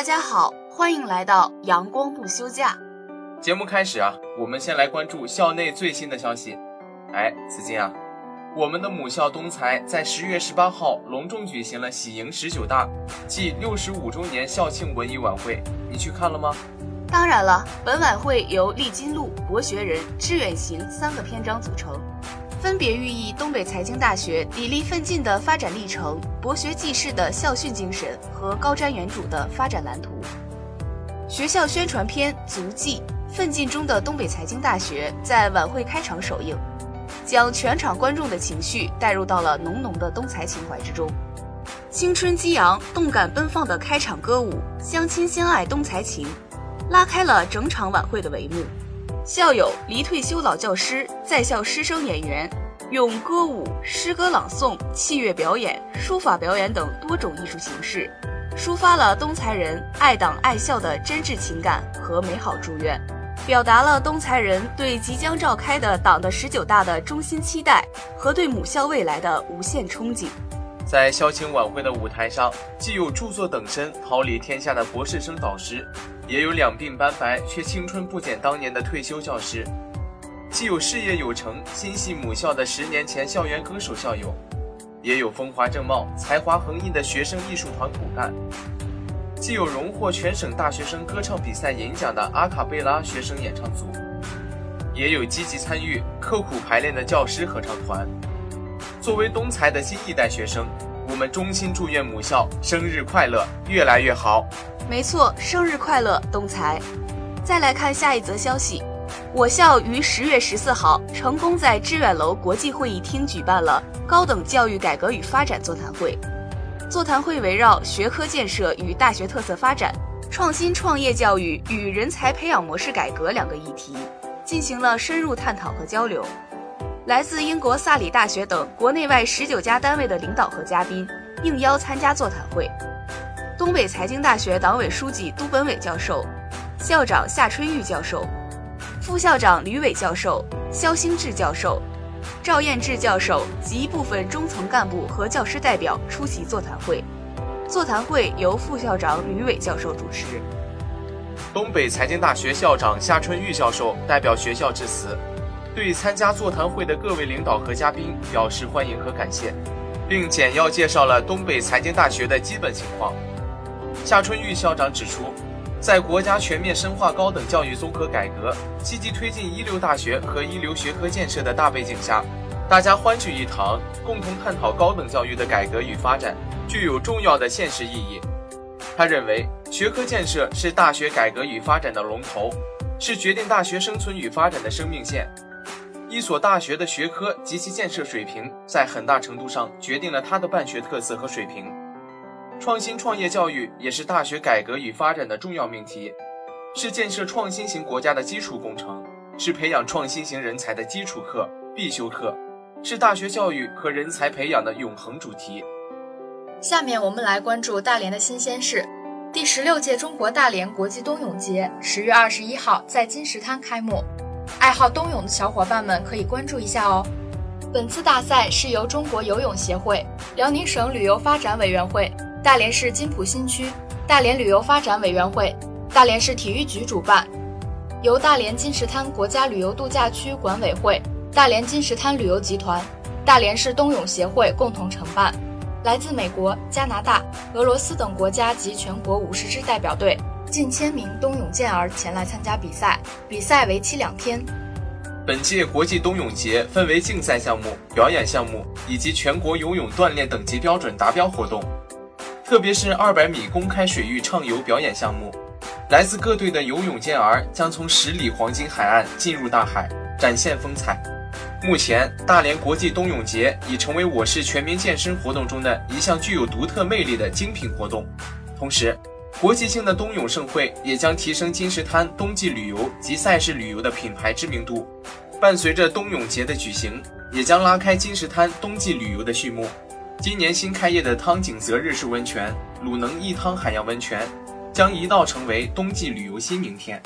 大家好，欢迎来到阳光不休假。节目开始啊，我们先来关注校内最新的消息。哎，子金啊，我们的母校东财在十月十八号隆重举行了喜迎十九大暨六十五周年校庆文艺晚会，你去看了吗？当然了，本晚会由励金路、博学人、致远行三个篇章组成。分别寓意东北财经大学砥砺奋进的发展历程、博学济世的校训精神和高瞻远瞩的发展蓝图。学校宣传片《足迹：奋进中的东北财经大学》在晚会开场首映，将全场观众的情绪带入到了浓浓的东财情怀之中。青春激昂、动感奔放的开场歌舞《相亲相爱东财情》，拉开了整场晚会的帷幕。校友、离退休老教师、在校师生演员，用歌舞、诗歌朗诵、器乐表演、书法表演等多种艺术形式，抒发了东财人爱党爱校的真挚情感和美好祝愿，表达了东财人对即将召开的党的十九大的衷心期待和对母校未来的无限憧憬。在校庆晚会的舞台上，既有著作等身、桃李天下的博士生导师。也有两鬓斑白却青春不减当年的退休教师，既有事业有成、心系母校的十年前校园歌手校友，也有风华正茂、才华横溢的学生艺术团骨干，既有荣获全省大学生歌唱比赛银奖的阿卡贝拉学生演唱组，也有积极参与、刻苦排练的教师合唱团。作为东财的新一代学生，我们衷心祝愿母校生日快乐，越来越好。没错，生日快乐，东财！再来看下一则消息，我校于十月十四号成功在致远楼国际会议厅举办了高等教育改革与发展座谈会。座谈会围绕学科建设与大学特色发展、创新创业教育与人才培养模式改革两个议题进行了深入探讨和交流。来自英国萨里大学等国内外十九家单位的领导和嘉宾应邀参加座谈会。东北财经大学党委书记都本伟教授、校长夏春玉教授、副校长吕伟教授、肖兴志教授、赵彦志教授及部分中层干部和教师代表出席座谈会。座谈会由副校长吕伟教授主持。东北财经大学校长夏春玉教授代表学校致辞，对参加座谈会的各位领导和嘉宾表示欢迎和感谢，并简要介绍了东北财经大学的基本情况。夏春玉校长指出，在国家全面深化高等教育综合改革、积极推进一流大学和一流学科建设的大背景下，大家欢聚一堂，共同探讨高等教育的改革与发展，具有重要的现实意义。他认为，学科建设是大学改革与发展的龙头，是决定大学生存与发展的生命线。一所大学的学科及其建设水平，在很大程度上决定了它的办学特色和水平。创新创业教育也是大学改革与发展的重要命题，是建设创新型国家的基础工程，是培养创新型人才的基础课、必修课，是大学教育和人才培养的永恒主题。下面我们来关注大连的新鲜事：第十六届中国大连国际冬泳节十月二十一号在金石滩开幕，爱好冬泳的小伙伴们可以关注一下哦。本次大赛是由中国游泳协会、辽宁省旅游发展委员会。大连市金浦新区、大连旅游发展委员会、大连市体育局主办，由大连金石滩国家旅游度假区管委会、大连金石滩旅游集团、大连市冬泳协会共同承办。来自美国、加拿大、俄罗斯等国家及全国五十支代表队，近千名冬泳健儿前来参加比赛。比赛为期两天。本届国际冬泳节分为竞赛项目、表演项目以及全国游泳锻炼等级标准达标活动。特别是二百米公开水域畅游表演项目，来自各队的游泳健儿将从十里黄金海岸进入大海，展现风采。目前，大连国际冬泳节已成为我市全民健身活动中的一项具有独特魅力的精品活动。同时，国际性的冬泳盛会也将提升金石滩冬季旅游及赛事旅游的品牌知名度。伴随着冬泳节的举行，也将拉开金石滩冬季旅游的序幕。今年新开业的汤景泽日式温泉、鲁能一汤海洋温泉，将一道成为冬季旅游新名片。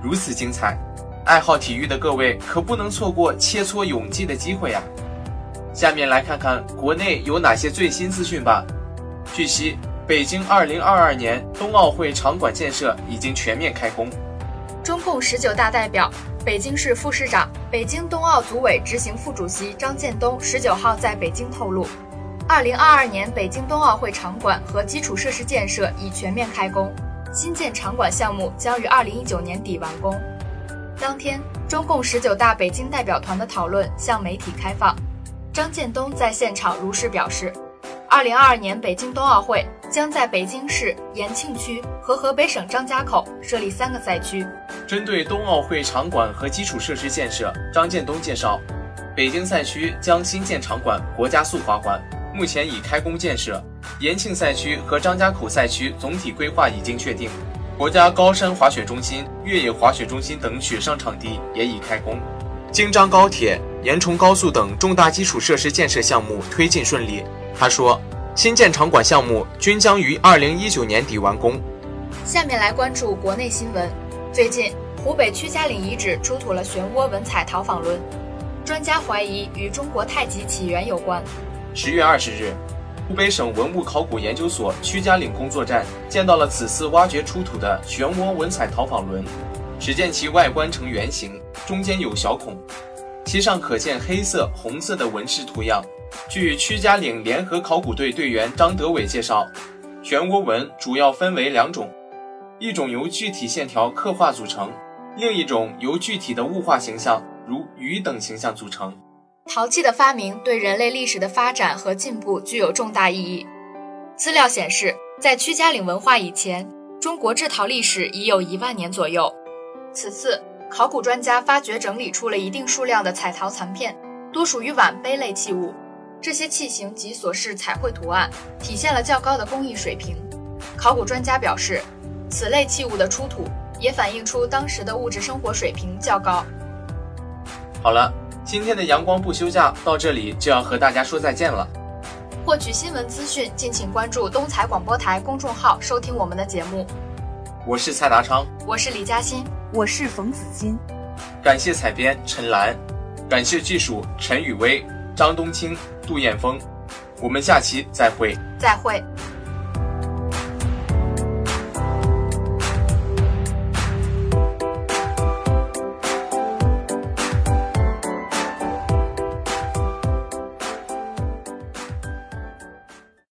如此精彩，爱好体育的各位可不能错过切磋泳技的机会啊！下面来看看国内有哪些最新资讯吧。据悉，北京2022年冬奥会场馆建设已经全面开工。中共十九大代表、北京市副市长、北京冬奥组委执行副主席张建东十九号在北京透露，二零二二年北京冬奥会场馆和基础设施建设已全面开工，新建场馆项目将于二零一九年底完工。当天，中共十九大北京代表团的讨论向媒体开放，张建东在现场如是表示。二零二二年北京冬奥会将在北京市延庆区和河北省张家口设立三个赛区。针对冬奥会场馆和基础设施建设，张建东介绍，北京赛区将新建场馆国家速滑馆，目前已开工建设；延庆赛区和张家口赛区总体规划已经确定，国家高山滑雪中心、越野滑雪中心等雪上场地也已开工。京张高铁、延崇高速等重大基础设施建设项目推进顺利。他说，新建场馆项目均将于二零一九年底完工。下面来关注国内新闻。最近，湖北屈家岭遗址出土了漩涡文彩陶坊轮，专家怀疑与中国太极起源有关。十月二十日，湖北省文物考古研究所屈家岭工作站见到了此次挖掘出土的漩涡文彩陶坊轮，只见其外观呈圆形，中间有小孔，其上可见黑色、红色的纹饰图样。据曲家岭联合考古队队员张德伟介绍，漩涡纹主要分为两种，一种由具体线条刻画组成，另一种由具体的物化形象，如鱼等形象组成。陶器的发明对人类历史的发展和进步具有重大意义。资料显示，在曲家岭文化以前，中国制陶历史已有一万年左右。此次考古专家发掘整理出了一定数量的彩陶残片，多属于碗杯类器物。这些器型及所饰彩绘图案，体现了较高的工艺水平。考古专家表示，此类器物的出土也反映出当时的物质生活水平较高。好了，今天的阳光不休假到这里就要和大家说再见了。获取新闻资讯，敬请关注东财广播台公众号，收听我们的节目。我是蔡达昌，我是李嘉欣，我是冯子金。感谢采编陈兰，感谢技术陈雨薇、张冬青。杜艳峰，我们下期再会。再会。